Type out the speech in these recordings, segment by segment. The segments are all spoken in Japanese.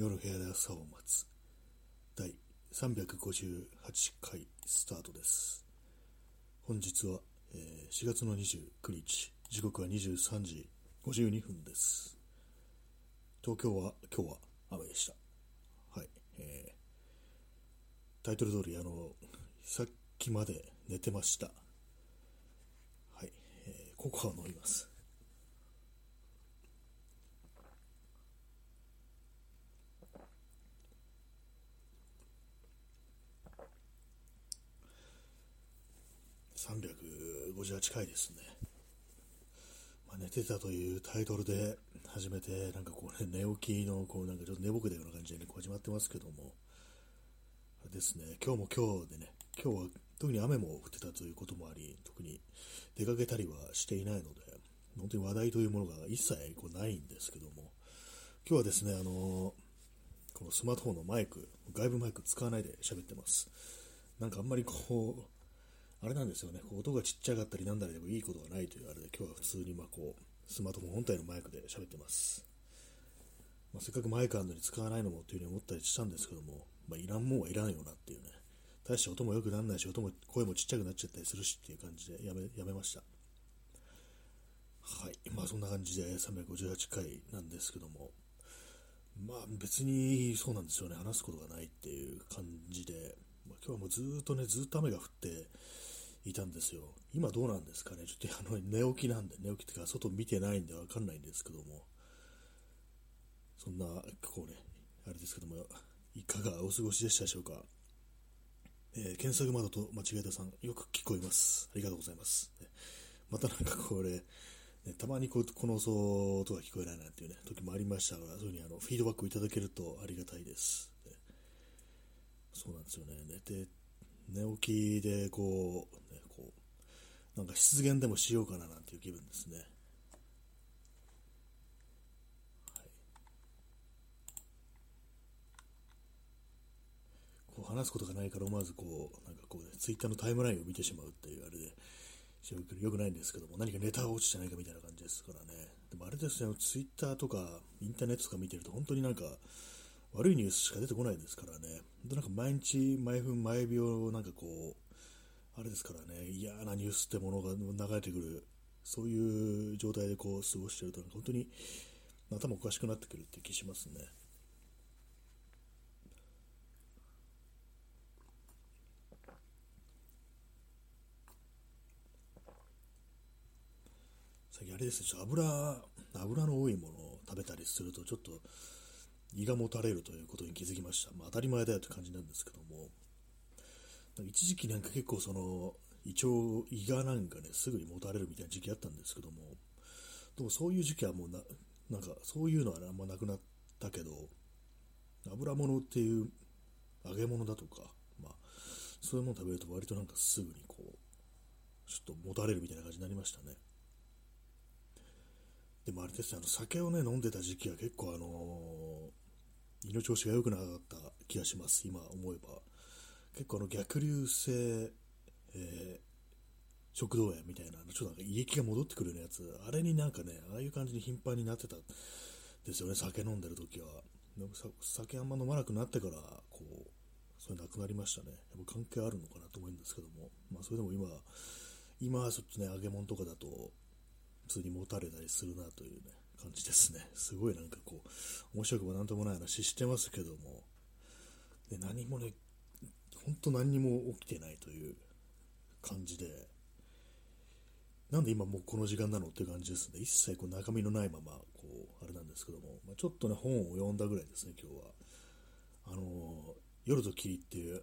夜部屋で朝を待つ。第358回スタートです。本日は、えー4月の29日。時刻は23時52分です。東京は今日は雨でした。はい、えータイトル通りあのさっきまで寝てました。はい、えーココア飲みます。358回ですね。まあ、寝てたというタイトルで始めて、なんかこうね、寝起きの、こうなんかちょっと寝ぼけたような感じでね、こう始まってますけども、あれですね、今日も今日でね、今日は特に雨も降ってたということもあり、特に出かけたりはしていないので、本当に話題というものが一切こうないんですけども、今日はですね、あのこのスマートフォンのマイク、外部マイク使わないで喋ってます。なんかあんまりこう、あれなんですよね、こう音がちっちゃかったりなんだりでもいいことがないというあれで、今日は普通にまこうスマートフォン本体のマイクで喋ってます。まあ、せっかくマイクあるのに使わないのもというふうに思ったりしたんですけども、まあ、いらんもんはいらんよなっていうね、大して音も良くならないし、音も声もちっちゃくなっちゃったりするしっていう感じでやめやめました。はい、まあそんな感じで358回なんですけども、まあ別にそうなんですよね、話すことがないっていう感じで、まあ、今日はもうずっとね、ずっと雨が降っていたんですよ。今どうなんですかね、ちょっとあの寝起きなんで、寝起きっていうか外見てないんでわかんないんですけども、そんな、こうね、あれですけども、いかがお過ごしでしたでしょうか？えー検索窓と間違えたさん、よく聞こえます。ありがとうございます。またなんかこれ、ね、たまにこうこの音が聞こえないなんていうね、時もありましたから、そういうふうにあのフィードバックをいただけるとありがたいです。そうなんですよね。寝て、寝起きで、こう、なんか失言でもしようかななんていう気分ですね。こう話すことがないから思わずこう、なんかこうね、ツイッターのタイムラインを見てしまうっていうあれで、よくないんですけども、何かネタが落ちてないかみたいな感じですからね。でもあれですね、ツイッターとかインターネットとか見てると本当になんか悪いニュースしか出てこないですからね。本当なんか毎日、毎分、毎秒、なんかこう、あれですからね、嫌なニュースってものが流れてくる、そういう状態でこう過ごしてると、本当に頭おかしくなってくるって気しますね。最近あれですね、油、油の多いものを食べたりすると、ちょっと胃がもたれるということに気づきました。まあ、当たり前だよって感じなんですけども、一時期なんか結構その、胃腸、胃がなんかね、すぐにもたれるみたいな時期あったんですけども、でもそういう時期はもうな、なんかそういうのはあんまなくなったけど、油物っていう揚げ物だとか、まあ、そういうもの食べると割となんかすぐにこう、ちょっともたれるみたいな感じになりましたね。でもあれですね、あの酒をね、飲んでた時期は結構あのー胃の調子が良くなかった気がします、今思えば。結構あの逆流性、えー食道炎みたいな、ちょっとなんか胃液が戻ってくるようなやつ、あれになんかね、ああいう感じに頻繁になってたんですよね、酒飲んでる時は。酒あんま飲まなくなってから、こう、それなくなりましたね。やっぱ関係あるのかなと思うんですけども、まあそれでも今、今はそっちね、揚げ物とかだと、普通に持たれたりするなというね、感じですね。すごいなんかこう、面白くもなんともない話してますけども、で何もね、本当何にも起きてないという感じで、なんで今もうこの時間なのっていう感じですね。一切こう中身のないまま、こう、あれなんですけども、まあ、ちょっとね、本を読んだぐらいですね、今日は。あの、夜と霧っていう、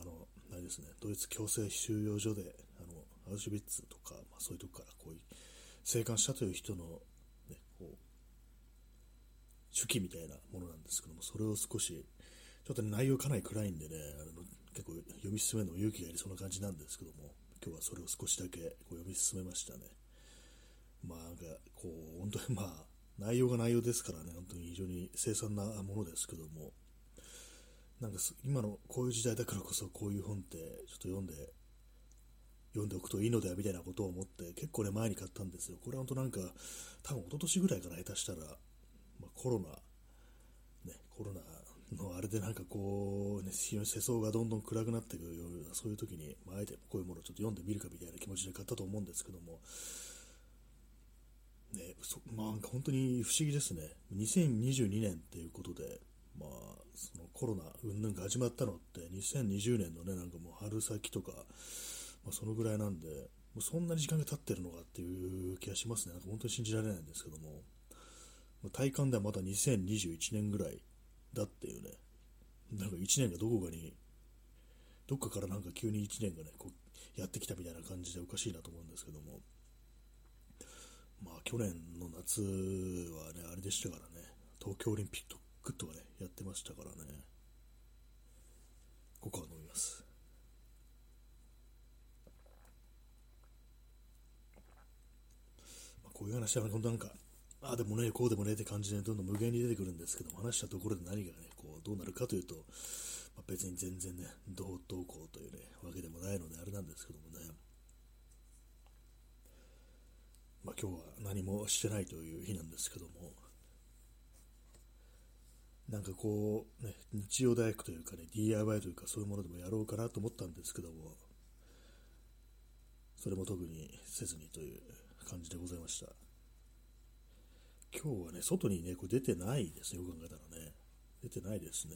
あの、あれですね、ドイツ強制収容所で、あの、アウシュビッツとか、まあ、そういうとこからこう、生還したという人の、ね、こう、手記みたいなものなんですけども、それを少し、ちょっと、内容かなり暗いんでね、あの結構読み進めるの勇気がいりそうな感じなんですけども、今日はそれを少しだけこう読み進めましたね。まあなんか、こう、本当にまあ、内容が内容ですからね、本当に非常に凄惨なものですけども、なんか今のこういう時代だからこそこういう本ってちょっと読んで、読んでおくといいのではみたいなことを思って結構ね前に買ったんですよ。これは本当なんか多分一昨年ぐらいから下手したら、まあ、コロナ、ね、コロナのあれでなんかこう、ね、非常に世相がどんどん暗くなっていくような、そういう時に、まあ、あえてこういうものをちょっと読んでみるかみたいな気持ちで買ったと思うんですけども、ね、そまあ、本当に不思議ですね。2022年っていうことで、まあ、そのコロナ云々が始まったのって2020年のね、なんかもう春先とか、まあ、そのぐらいなんで、もうそんなに時間が経ってるのかっていう気がしますね。なんか本当に信じられないんですけども、体感ではまだ2021年ぐらいだっていうね、なんか1年がどこかに、どっかからなんか急に1年がね、こうやってきたみたいな感じでおかしいなと思うんですけども、まあ去年の夏はね、あれでしたからね、東京オリンピックとかね、やってましたからね、ここは飲みます。こういう話は本当なんかああでもね、こうでもねって感じでどんどん無限に出てくるんですけども、話したところで何がね、こうどうなるかというと、まあ、別に全然ね、どうどうこうというね、わけでもないのであれなんですけどもね、まあ、今日は何もしてないという日なんですけども、なんかこう、ね、日曜大工というかね、DIY というかそういうものでもやろうかなと思ったんですけども、それも特にせずにという感じでございました。今日はね、外にね、これ出てないですね、よく考えたらね。出てないですね。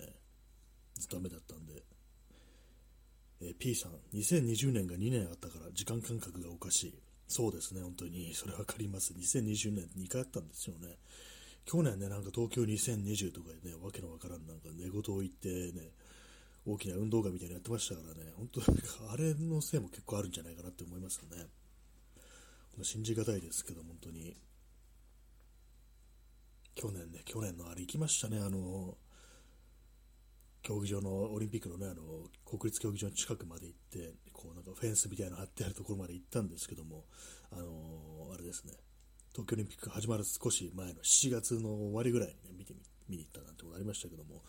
ずっと雨だったんで。え、P さん、2020年が2年あったから時間感覚がおかしい。そうですね、本当に。それ分かります。2020年2回あったんですよね。去年ね、なんか東京2020とかでね、わけのわからんなんか寝言を言ってね、大きな運動会みたいなのやってましたからね、本当あれのせいも結構あるんじゃないかなって思いますよね。信じがたいですけど、本当に。去年ね、去年のあれ行きましたね、あの、競技場の、オリンピックのね、あの、国立競技場の近くまで行って、こうなんかフェンスみたいなの張ってあるところまで行ったんですけども、あのあれですね、東京オリンピック始まる少し前の7月の終わりぐらいにね、見て、見に行ったなんてことありましたけども、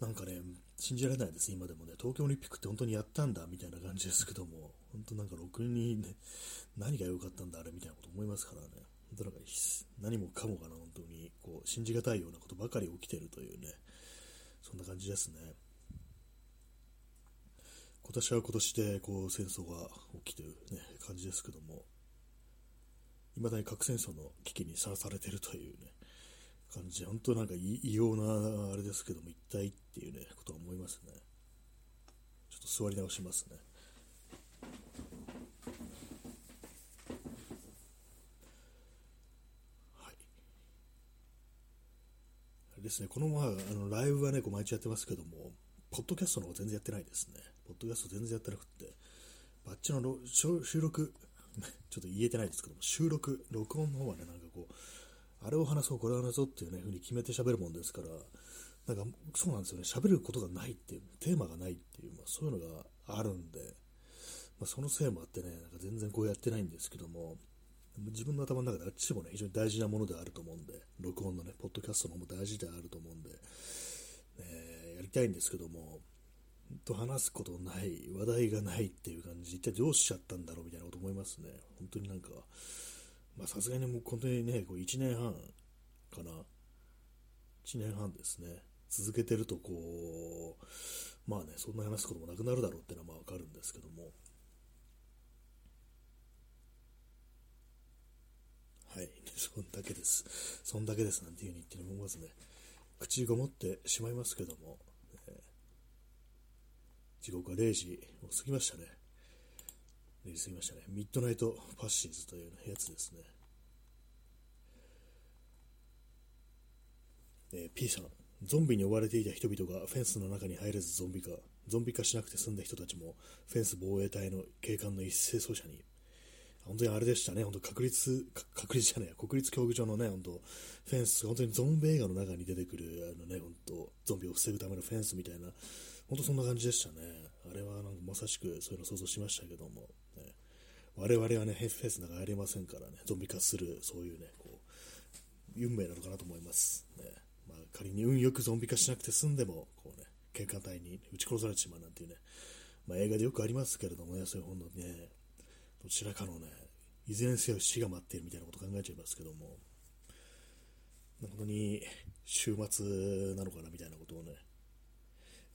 なんかね、信じられないです、今でもね、東京オリンピックって本当にやったんだみたいな感じですけども、本当なんかろくにね、何が良かったんだあれみたいなこと思いますからね、本当なんか何もかもがな、本当にこう信じがたいようなことばかり起きているというね、そんな感じですね。今年は今年でこう戦争が起きている、ね、感じですけども、いまだに核戦争の危機にさらされているというね、感じで、本当なんか異様なあれですけども、一体っていうね、ことは思いますね。ちょっと座り直しますね。ですね、このまま、あのライブはね、こう毎日やってますけども、ポッドキャストの方全然やってないですね。ポッドキャスト全然やってなくて、バッチの収録、ちょっと言えてないですけども、収録、録音の方はね、なんかこう、あれを話そう、これを話そうっていうね、風に決めて喋るもんですから、なんかそうなんですよね、喋ることがないっていう、テーマがないっていう、まあ、そういうのがあるんで、まあ、そのせいもあってね、なんか全然こうやってないんですけども、自分の頭の中であっちもね、非常に大事なものであると思うんで、録音のね、ポッドキャストの方も大事であると思うんで、えやりたいんですけども、と話すことない、話題がないっていう感じ、一体どうしちゃったんだろうみたいなこと思いますね。本当になんか、まあさすがにもう本当にね、こう1年半かな。1年半ですね。続けてるとこう、まあね、そんな話すこともなくなるだろうっていうのはまあわかるんですけども、はい、そんだけです。そんだけですなんていう風に言って思いますね。口ごもってしまいますけども、えー、時刻は0時を過ぎましたね。0時過ぎましたね。ミッドナイトパッシーズというやつですね。えー、P さん、ゾンビに追われていた人々がフェンスの中に入れずゾンビ化、ゾンビ化しなくて済んだ人たちもフェンス防衛隊の警官の一斉操作に本当にあれでしたね、本当確率、確率じゃない国立競技場のね、本当フェンス、本当にゾンビ映画の中に出てくる、あのね、本当ゾンビを防ぐためのフェンスみたいな、本当そんな感じでしたね。あれはなんかまさしくそういうの想像しましたけども、ね、我々はね、フェンスの中入れませんからね、ゾンビ化する、そういうね、こう、運命なのかなと思います。ね、まあ、仮に運よくゾンビ化しなくて済んでも、こうね、警官隊に撃ち殺されてしまうなんていうね、まあ、映画でよくありますけれどもね、そういう本のね、どちらかのね、いずれにせよ死が待っているみたいなこと考えちゃいますけども、本当に週末なのかなみたいなことをね、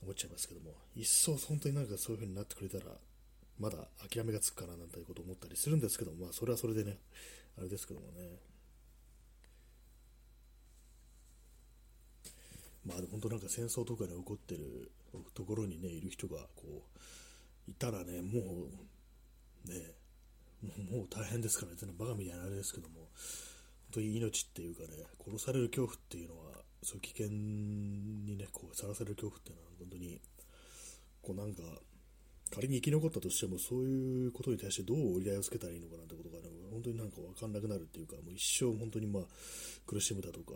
思っちゃいますけども、一層本当になんかそういう風になってくれたら、まだ諦めがつくかななんていうことを思ったりするんですけども、まあそれはそれでね、あれですけどもね。まあ本当なんか戦争とかで起こってるところにね、いる人がこう、いたらね、もう、ね、もう大変ですからね、バカみたいなあれですけども、本当に命っていうかね、殺される恐怖っていうのは、そういう危険にね、こう、さらされる恐怖っていうのは、本当に、こうなんか、仮に生き残ったとしても、そういうことに対してどう折り合いをつけたらいいのかなってことが、ね、本当になんか分かんなくなるっていうか、もう一生本当にまあ、苦しむだとか、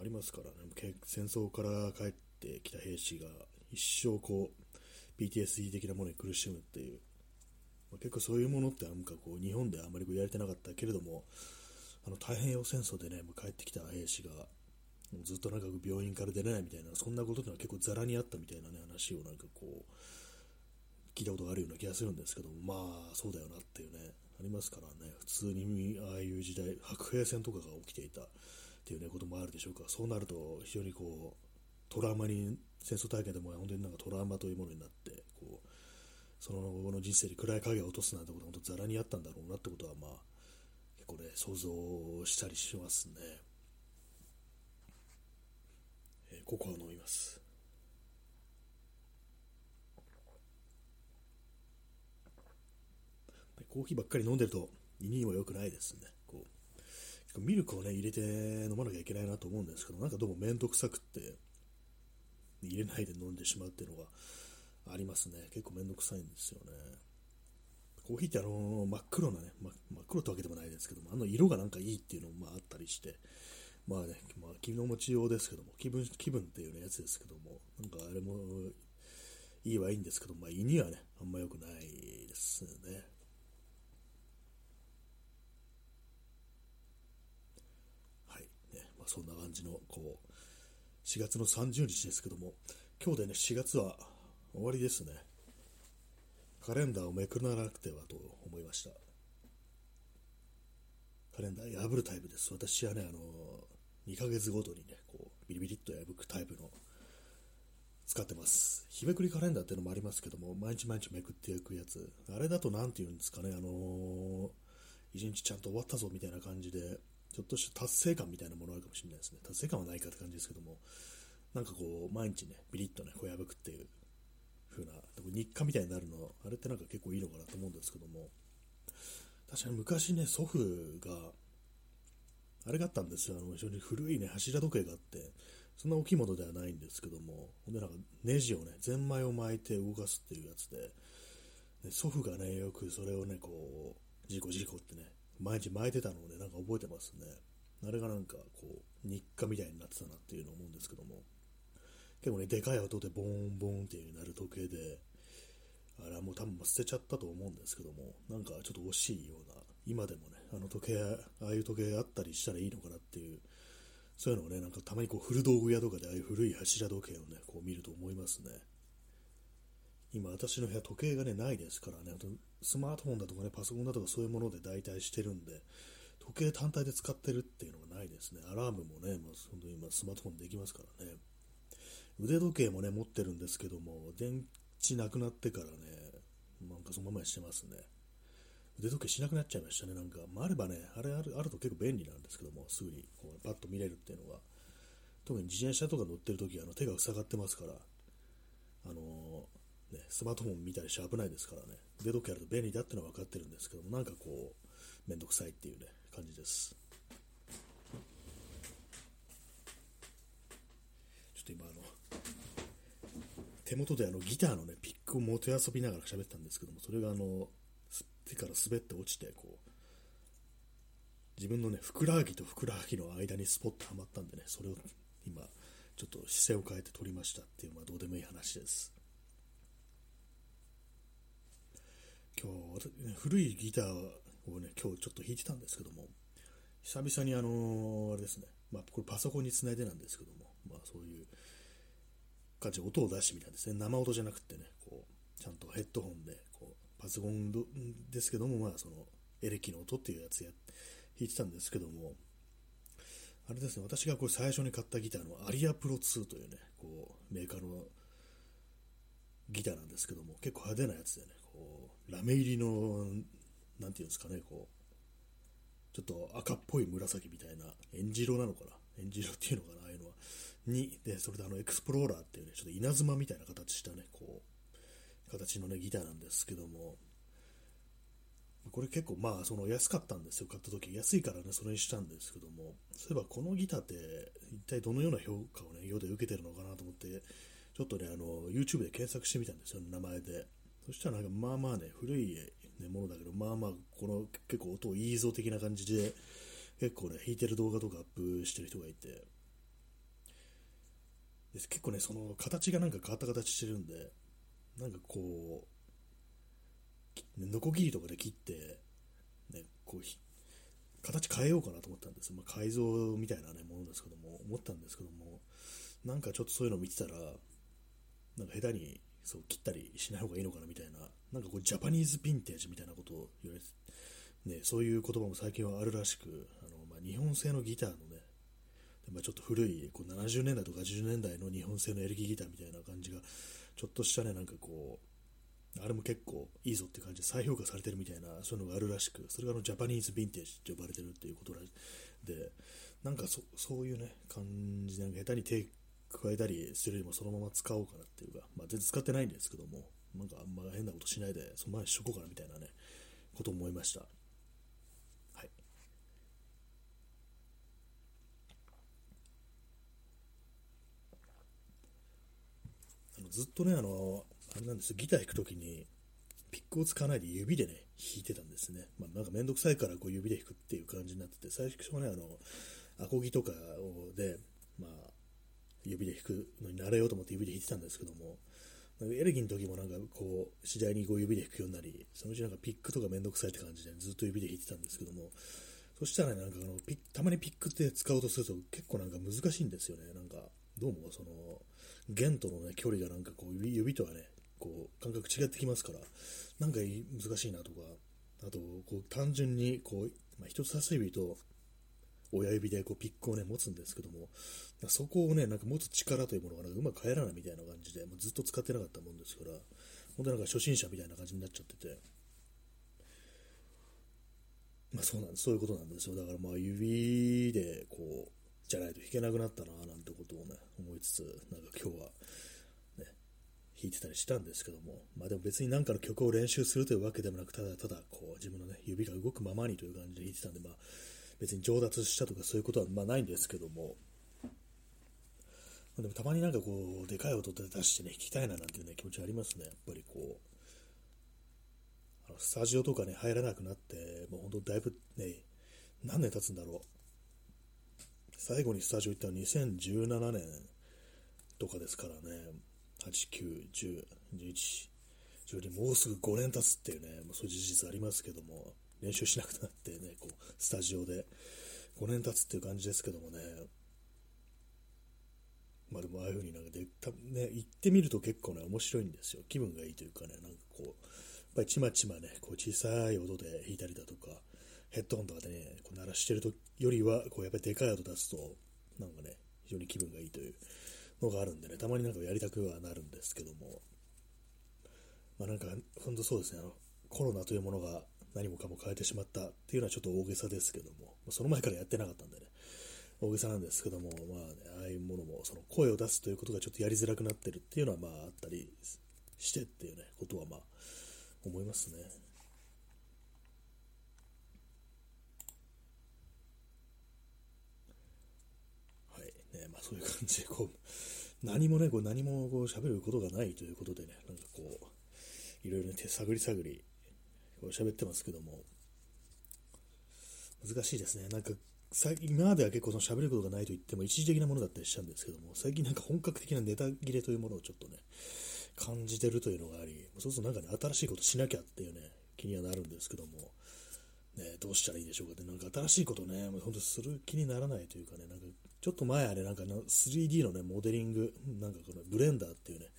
ありますからね、戦争から帰ってきた兵士が一生こう、PTSD 的なものに苦しむっていう、結構そういうものってなんかこう、日本であまりこうやれてなかったけれども、あの太平洋戦争でね、帰ってきた兵士が、ずっとなんか病院から出れないみたいな、そんなことってのは結構ざらにあったみたいなね、話をなんかこう、聞いたことがあるような気がするんですけどまあ、そうだよなっていうね、ありますからね、普通にああいう時代、白兵戦とかが起きていたっていうね、こともあるでしょうか、そうなると非常にこう、トラウマに、戦争体験でも本当になんかトラウマというものになって、その後の人生に暗い影を落とすなんてことは本当ざらにあったんだろうなってことは、まあ、結構ね、想像したりしますね。えー、ココア飲みます。コーヒーばっかり飲んでると胃にも良くないですね。こうミルクをね、入れて飲まなきゃいけないなと思うんですけど、なんかどうもめんどくさくって、入れないで飲んでしまうっていうのがありますね。結構めんどくさいんですよね。コーヒーってあの真っ黒なね、ま、真っ黒ってわけでもないですけども、あの色がなんかいいっていうのもまああったりして、まあね、まあ、気の持ちようですけども、気分、気分っていう、ね、やつですけども、なんかあれもいいはいいんですけど、まあ胃にはね、あんま良くないですね。まあ、そんな感じの、こう、4月の30日ですけども、今日でね、4月は終わりですね。カレンダーをめくらなくてはと思いました。カレンダー破るタイプです。私はね、あの、2ヶ月ごとにね、こう、ビリビリっと破くタイプの、使ってます。日めくりカレンダーっていうのもありますけども、毎日毎日めくっていくやつ。あれだと何て言うんですかね、あのー、一日ちゃんと終わったぞみたいな感じで、ちょっとした達成感みたいなものあるかもしれないですね。達成感はないかって感じですけども、なんかこう、毎日ね、ビリッとね、こう破くっていう風な、日課みたいになるの、あれってなんか結構いいのかなと思うんですけども、確かに昔ね、祖父が、あれがあったんですよ、あの非常に古いね、柱時計があって、そんな大きいものではないんですけども、ほんでなんかネジをね、ゼンマイを巻いて動かすっていうやつで、ね、祖父がね、よくそれをね、こう、事故事故ってね、毎日巻いてたのをね、なんか覚えてますね。あれがなんか、こう、日課みたいになってたなっていうのを思うんですけども、結構ね、でかい音でボーンボーンっていうなる時計で、あれはもう多分捨てちゃったと思うんですけども、なんかちょっと惜しいような、今でもね、あの時計、ああいう時計あったりしたらいいのかなっていう、そういうのをね、なんかたまにこう古道具屋とかでああいう古い柱時計をね、こう見ると思いますね。今私の部屋時計がね、ないですからね、あとスマートフォンだとかね、パソコンだとかそういうもので代替してるんで、時計単体で使ってるっていうのがないですね。アラームもね、まあ、本当に今スマートフォンできますからね。腕時計もね、持ってるんですけども、電池なくなってからね、なんかそのままにしてますね。腕時計しなくなっちゃいましたね。なんか、まあ、あればね、あれあるあると結構便利なんですけども、すぐにこうパッと見れるっていうのが。特に自転車とか乗ってるときあの手が塞がってますから、あのね、スマートフォン見たりして危ないですからね、腕時計あると便利だってのは分かってるんですけども、なんかこう、めんどくさいっていうね、感じです。ちょっと今あの、手元であのギターのね、ピックをもて遊びながら喋ったんですけども、それがあの、手から滑って落ちて、こう、自分のね、ふくらはぎとふくらはぎの間にスポッとはまったんでね、それを今、ちょっと姿勢を変えて撮りましたっていう、まあどうでもいい話です。今日、古いギターをね、今日ちょっと弾いてたんですけども、久々にあのあれですね、まあ、これパソコンにつないでなんですけども、まあそういう感じで音を出してみたんですね。生音じゃなくてね、こう、ちゃんとヘッドホンで、こう、パソコンですけども、まあその、エレキの音っていうやつや、弾いてたんですけども、あれですね、私がこれ最初に買ったギターのアリアプロ2というね、こう、メーカーのギターなんですけども、結構派手なやつでね、こう、ラメ入りの、なんていうんですかね、こう、ちょっと赤っぽい紫みたいな、エンジ色なのかな、エンジ色っていうのかな、に、で、それであの、エクスプローラーっていうね、ちょっと稲妻みたいな形したね、こう、形のね、ギターなんですけども、これ結構まあその安かったんですよ、買った時。安いからね、それにしたんですけども、そういえばこのギターって一体どのような評価をね、世で受けてるのかなと思って、ちょっとね、あの、YouTube で検索してみたんですよ、名前で。そしたらなんかまあまあね、古い、ね、ものだけど、まあまあ、この結構音いいぞ的な感じで、結構ね、弾いてる動画とかアップしてる人がいて、で結構ね、その形がなんか変わった形してるんで、なんかこう、ノコギリとかで切って、ね、こう、形変えようかなと思ったんです。まあ、改造みたいな、ね、ものですけども、思ったんですけども、なんかちょっとそういうの見てたら、なんか下手にそう切ったりしない方がいいのかなみたいな、なんかこうジャパニーズヴィンテージみたいなことを言われて、ね、そういう言葉も最近はあるらしく、あのまあ、日本製のギターのね、まあ、ちょっと古いこう70年代とか80年代の日本製のエレキギターみたいな感じが、ちょっとしたね、なんかこう、あれも結構いいぞって感じで再評価されてるみたいな、そういうのがあるらしく、それがあのジャパニーズヴィンテージって呼ばれてるっていうことで、なんかそそういうね、感じで、下手に手加えたりするよりもそのまま使おうかなっていうか、まあ、全然使ってないんですけども、なんかあんま変なことしないで、そのままにしとこうかなみたいなね、こと思いました。はい。あのずっとね、あの、あれなんですギター弾くときに、ピックを使わないで指でね、弾いてたんですね。まあ、なんかめんどくさいからこう指で弾くっていう感じになってて、最初はね、あの、アコギとかをで、まあ、指で弾くのに慣れようと思って指で弾いてたんですけども、なんかエレキの時もなんかこう、次第にこう指で弾くようになり、そのうちなんかピックとかめんどくさいって感じでずっと指で弾いてたんですけども、そしたらね、なんかあのピたまにピックって使おうとすると結構なんか難しいんですよね。なんか、どうもその、弦とのね、距離がなんかこう指、指とはね、こう、感覚違ってきますから、なんか難しいなとか、あと、こう、単純に、こう、まあ、人差し指と親指でこうピックをね、持つんですけども、そこをね、なんか持つ力というものがうまく入らないみたいな感じで、もうずっと使ってなかったもんですから、本当なんか初心者みたいな感じになっちゃってて、まあそうなんです、そういうことなんですよ。だからまあ指でこう、じゃないと弾けなくなったな、なんてことをね、思いつつ、なんか今日はね弾いてたりしたんですけども、まあでも別に何かの曲を練習するというわけでもなく、ただただこう自分のね、指が動くままにという感じで弾いてたんで、まあ別に上達したとかそういうことはまあないんですけども、でもたまになんかこう、でかい音で出してね、弾きたいななんていうね、気持ちありますね。やっぱりこう、あのスタジオとかね、入らなくなって、もう本当だいぶね、何年経つんだろう。最後にスタジオ行ったのは2017年とかですからね、8、9、10、11、もうすぐ5年経つっていうね、そういう事実ありますけども、練習しなくなってね、こう、スタジオで。5年経つっていう感じですけどもね、まあでもああいう風になんかで、たね、行ってみると結構ね、面白いんですよ。気分がいいというかね、なんかこう、やっぱりちまちまね、こう小さい音で弾いたりだとか、ヘッドホンとかでね、こう鳴らしてるとよりは、こうやっぱりでかい音出すと、なんかね、非常に気分がいいというのがあるんでね、たまになんかやりたくはなるんですけども、まあなんか、本当そうですね、あの、コロナというものが何もかも変えてしまったっていうのはちょっと大げさですけども、その前からやってなかったんでね、大げさなんですけども、まあね、ああいうものも、その声を出すということがちょっとやりづらくなってるっていうのはまああったりしてっていうね、ことはまあ思いますね。はいまあそういう感じでこう、何もね、こう何もこう喋ることがないということでね、なんかこう、いろいろね、探り探り、こう喋ってますけども、難しいですね。なんか、最近、今までは結構その喋ることがないと言っても一時的なものだったりしたんですけども、最近なんか本格的なネタ切れというものをちょっとね、感じてるというのがあり、そうするとなんかね、新しいことしなきゃっていうね、気にはなるんですけども、ね、どうしたらいいでしょうかって、なんか新しいことね、本当する気にならないというかね、なんかちょっと前あれなんか 3D のね、モデリング、なんかこのブレンダーっていうね、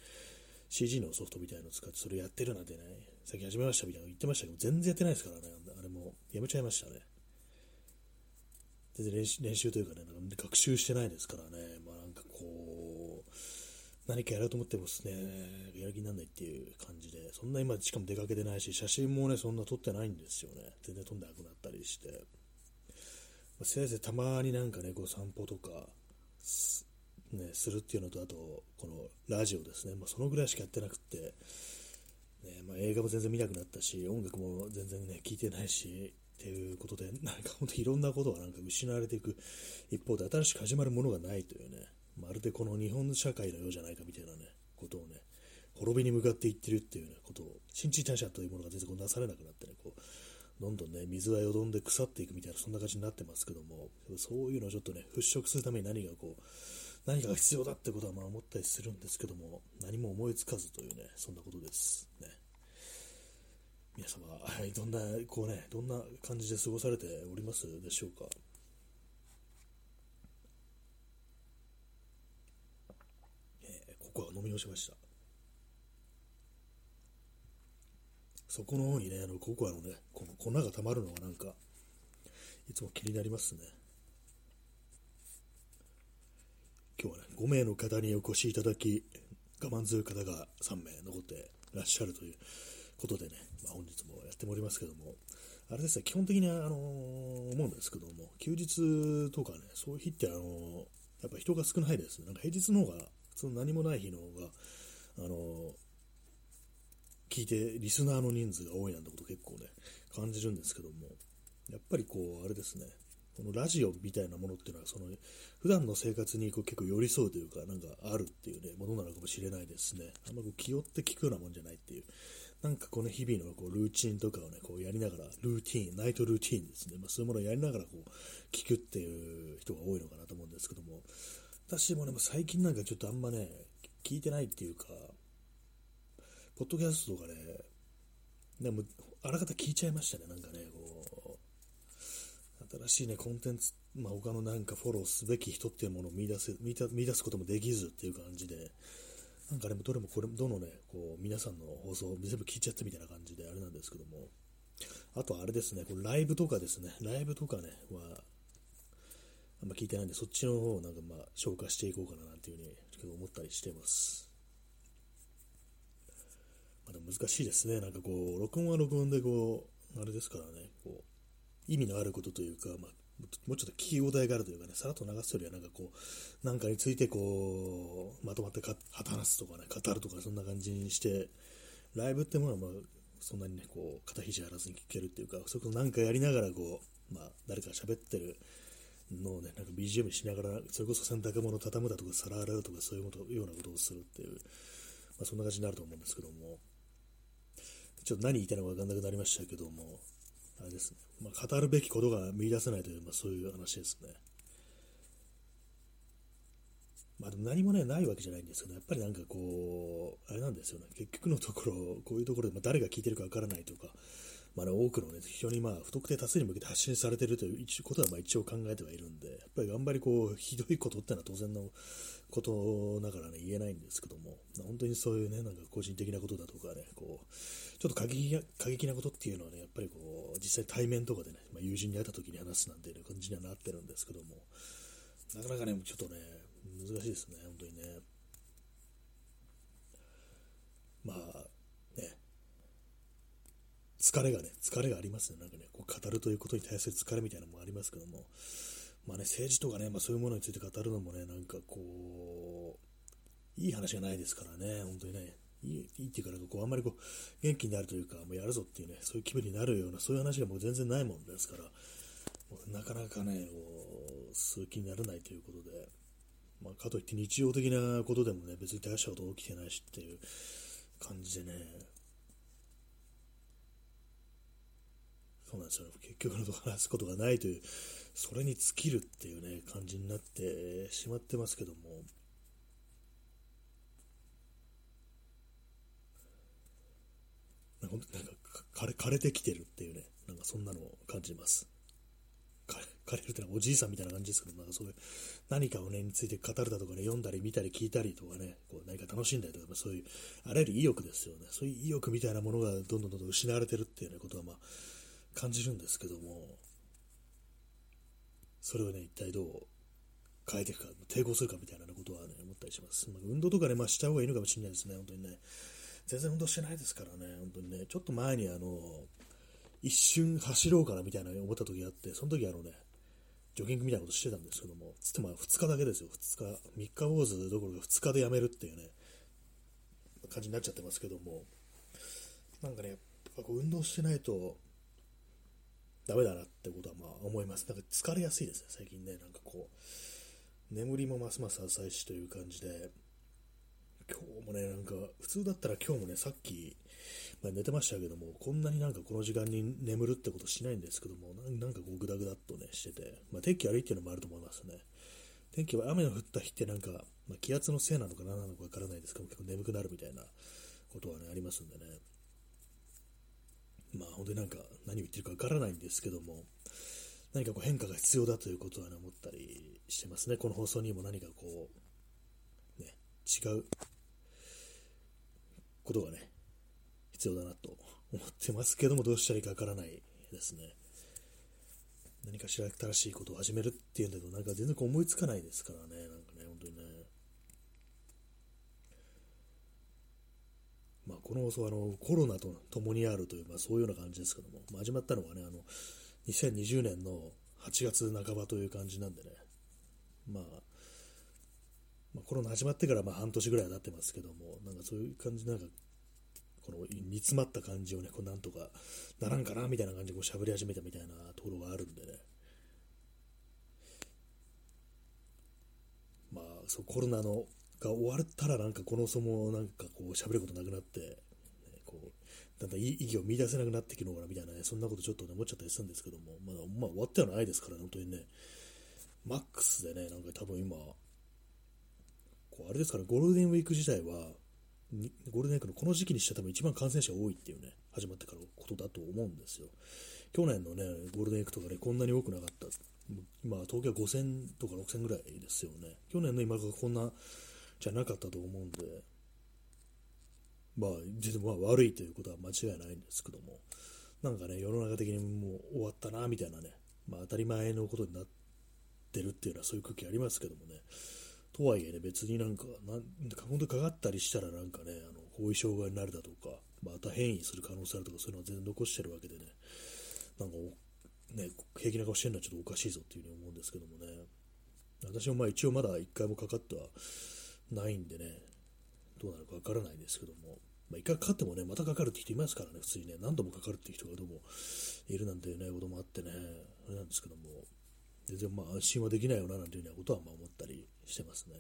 CG のソフトみたいなのを使ってそれやってるなんてね、最近始めましたみたいなの言ってましたけど、全然やってないですからね、あれもやめちゃいましたね。全然練習練習というかね、なんか学習してないですからね、まあなんかこう何かやろうと思ってもですね、やる気にならないっていう感じで、そんな今、しかも出かけてないし、写真もね、そんな撮ってないんですよね。全然撮んなくなったりして。せいぜいたまになんかね、こう散歩とか、ね、するっていうのと、あと、このラジオですね。まあ、そのぐらいしかやってなくて、ね、まあ、映画も全然見なくなったし、音楽も全然ね、聴いてないし、っていうことで、なんか本当いろんなことがなんか失われていく一方で、新しく始まるものがないというね、まるでこの日本社会のようじゃないかみたいなね、ことをね、滅びに向かっていってるっていうね、ことを、新陳代謝というものが全然こうなされなくなってね、こう、どんどんね、水がよどんで腐っていくみたいな、そんな感じになってますけども、そういうのをちょっとね、払拭するために何がこう、何かが必要だってことはまあ思ったりするんですけども、何も思いつかずというね、そんなことです。ね。皆様、はい、どんな、こうね、どんな感じで過ごされておりますでしょうか？ココア飲み干しました。そこの方にね、あのココアのね、この粉が溜まるのがなんか、いつも気になりますね。今日はね、5名の方にお越しいただき、我慢強い方が3名残ってらっしゃるということでね、まあ、本日もやっておりますけども、あれですね、基本的に、あのー、思うんですけども、休日とかね、そういう日って、あのー、やっぱ人が少ないですね。なんか平日の方がその何もない日の方が、あの聞いて、リスナーの人数が多いなんてこと結構ね、感じるんですけども、やっぱりこう、あれですね、このラジオみたいなものっていうのは、その、普段の生活にこう結構寄り添うというか、なんかあるっていうね、ものなのかもしれないですね。あんまこう気負って聞くようなもんじゃないっていう。なんかこの日々のこうルーチンとかをね、こうやりながら、ルーティーン、ナイトルーティンですね。まあ、そういうものをやりながらこう、聞くっていう人が多いのかなと思うんですけども、私もね、最近なんかちょっとあんまね、聞いてないっていうか、ポッドキャストとかね、でもあらかた聞いちゃいましたね、なんかね、こう、新しいね、コンテンツ、まあ、他のなんかフォローすべき人っていうものを見出せ見出すこともできずっていう感じで、なんかね、どれもこれも、どのね、こう、皆さんの放送を全部聞いちゃったみたいな感じであれなんですけども、あとあれですね、こライブとかですね、ライブとかね、は、あんま聞いてないんで、そっちの方をなんかまあ消化していこうかななんていうふうに思ったりしてます。まだ難しいですね。なんかこう、録音は録音でこう、あれですからね、こう、意味のあることというか、まあ、もうちょっと聞き応えがあるというかね、さらっと流すよりはなんかこう、なんかについてこう、まとまってか話すとかね、語るとかそんな感じにして、ライブってものはまあ、そんなにね、こう、肩肘張らずに聞けるっていうか、そこなんかやりながらこう、まあ、誰か喋ってるのをね、なんか BGM しながら、それこそ洗濯物を畳むだとか、皿洗うとか、そういうことようなことをするっていう、まあ、そんな感じになると思うんですけども、ちょっと何言いたいのか分かんなくなりましたけども、あれですね、まあ、語るべきことが見出せないという、まあ、そういう話ですね。まあでも何もね、ないわけじゃないんですけど、やっぱりなんかこう、あれなんですよね、結局のところ、こういうところで、ま、誰が聞いてるか分からないとか、まあ、ね、多くのね、非常にまあ、不特定多数に向けて発信されているということはまあ一応考えてはいるんで、やっぱりあんまりこう、ひどいことってのは当然のことながらね、言えないんですけども、本当にそういうね、なんか個人的なことだとかね、こう、ちょっと過激過激なことっていうのはね、やっぱりこう、実際対面とかでね、まあ、友人に会った時に話すなんていう感じにはなってるんですけども、なかなかね、ちょっとね、難しいですね、本当にね。まあ、疲れがね、疲れがありますね。なんかね、こう語るということに対する疲れみたいなのもありますけども、まあね、政治とかね、まあ、そういうものについて語るのもね、なんかこう、いい話がないですからね、本当にね、いいいいっていうか、こう、あんまりこう、元気になるというか、もうやるぞっていうね、そういう気分になるような、そういう話がもう全然ないもんですから、もうなかなかね、こう、する気にならないということで、まあ、かといって日常的なことでもね、別に大したこと起きてないしっていう感じでね、そうなんですよね。結局のところ話すことがないという、それに尽きるっていうね、感じになってしまってますけども、なんか枯れ枯れてきてるっていうね、なんかそんなのを感じます。枯れるってのはおじいさんみたいな感じですけど、なんかそういう何かをね、について語るだとかね、読んだり見たり聞いたりとかね、こう何か楽しんだりとか、そういう、あらゆる意欲ですよね。そういう意欲みたいなものがどんどんどんどん失われてるっていうね、ことは、まあ、感じるんですけども、それをね、一体どう変えていくか、抵抗するかみたいなことはね、思ったりします。まあ、運動とかね、まあ、した方がいいのかもしれないですね、本当にね。全然運動してないですからね、本当にね、ちょっと前にあの、一瞬走ろうかなみたいな思った時があって、その時あのね、ジョギングみたいなことしてたんですけども、つっても2日だけですよ、2日。3日坊主どころか2日でやめるっていうね、感じになっちゃってますけども、なんかね、やっぱこう運動してないと、ダメだなってことはまあ思います。なんか疲れやすいですね、最近ね。なんかこう、眠りもますます浅いしという感じで、今日もね、なんか、普通だったら今日もね、さっき、まあ、寝てましたけども、こんなになんかこの時間に眠るってことしないんですけども、なんかこうグダグダっとね、してて、まあ、天気悪いっていうのもあると思いますね。天気は雨の降った日ってなんか、まあ、気圧のせいなのか何なのかわからないですけど、結構眠くなるみたいなことはね、ありますんでね。まあ本当になんか何を言ってるかわからないんですけども、何かこう変化が必要だということはね、思ったりしてますね。この放送にも何かこう、ね、違うことがね、必要だなと思ってますけども、どうしたらいいかわからないですね。何かしら新しいことを始めるっていうんだけど、なんか全然思いつかないですからね、なんかね、本当にね。まあ、この放送あのコロナと共にあるという、まあ、そういうような感じですけども、まあ、始まったのはね、あの2020年の8月半ばという感じなんでね、まあ、まあ、コロナ始まってからまあ半年ぐらいは経ってますけども、なんかそういう感じなんかこの煮詰まった感じをね、こうなんとかならんかなみたいな感じでこう喋り始めたみたいなところがあるんでね。まあ、そうコロナのが終わったらなんかこのそもなんかこう喋ることなくなって、ね、こうだんだん意義を見出せなくなってきるのかなみたいなね、そんなことちょっと、ね、思っちゃったりするんですけども、まだ、まあ、終わってはないですからね、本当にね、マックスでね、なんか多分今、こうあれですから、ゴールデンウィーク自体は、ゴールデンウィークのこの時期にして多分一番感染者多いっていうね、始まってからことだと思うんですよ。去年のね、ゴールデンウィークとかね、こんなに多くなかった。今、東京は5000とか6000ぐらいですよね。去年の今がこんなじゃなかったと思うんで、まあ、実は悪いということは間違いないんですけども、なんかね、世の中的にもう終わったな、みたいなね、まあ当たり前のことになってるっていうのはそういう空気ありますけどもね、とはいえね、別になんか、なんか本当にかかったりしたらなんかね、あの後遺症がになるだとか、また変異する可能性あるとか、そういうのは全然残してるわけでね、なんかね、平気な顔してるのはちょっとおかしいぞっていうふうに思うんですけどもね、私もまあ一応まだ1回もかかってはないんでね、どうなるかわからないですけども、まあ、1回かかってもね、またかかるって人いますからね、普通にね、何度もかかるって人がどうもいるなんていうね、こともあってね、あれなんですけども、全然まあ安心はできないよななんていうようなことはまあ思ったりしてますね。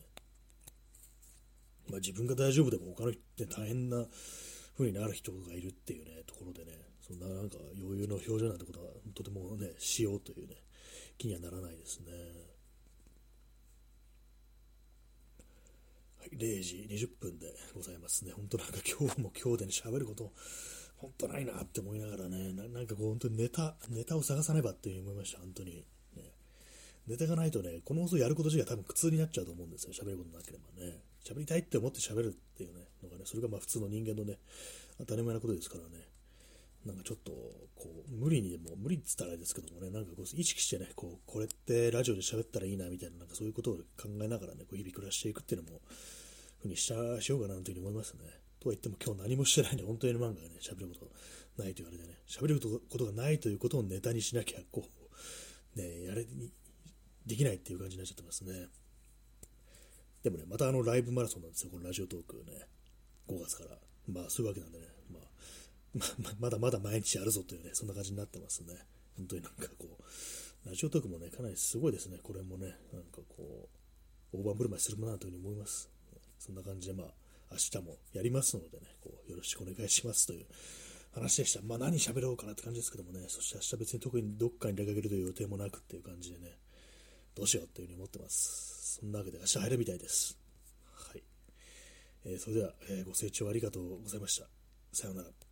まあ、自分が大丈夫でも他の人って大変な風になる人がいるっていうね、ところでね、そんななんか余裕の表情なんてことはとてもね、しようというね、気にはならないですね。はい、0時20分でございますね。本当なんか今日も今日でね、喋ること、本当ないなって思いながらね、なんかこう本当にネタ、ネタを探さねばって思いました、本当に。ネタがないとね、この放送やること自体多分苦痛になっちゃうと思うんですよ。喋ることなければね。喋りたいって思って喋るっていうね、のがね、それがまあ普通の人間のね、当たり前なことですからね。なんかちょっと、こう、無理にでも、無理って言ったらあれですけどもね、なんかこう、意識してね、こう、これってラジオで喋ったらいいな、みたいな、なんかそういうことを考えながらね、こう、日々暮らしていくっていうのも、ふうにしたしようかなというふうに思いますね。とは言っても今日何もしてないんで、本当に漫画がね、喋ることないと言われてね、喋ることがないということをネタにしなきゃ、こう、ね、やれ、できないっていう感じになっちゃってますね。でもね、またあのライブマラソンなんですよ、このラジオトークね。5月から。まあ、そういうわけなんでね、ま、まだまだ毎日やるぞというね、そんな感じになってますね。本当になんかこう、ラジオトークもね、かなりすごいですね。これもね、なんかこう、大盤振る舞いするものなというふうに思います。そんな感じで、まあ、明日もやりますのでね、こうよろしくお願いしますという話でした。まあ、何喋ろうかなって感じですけどもね、そして明日別に特にどっかに出かけるという予定もなくっていう感じでね、どうしようっていうふうに思ってます。そんなわけで明日入るみたいです。はい。えー、それでは、えー、ご清聴ありがとうございました。さようなら。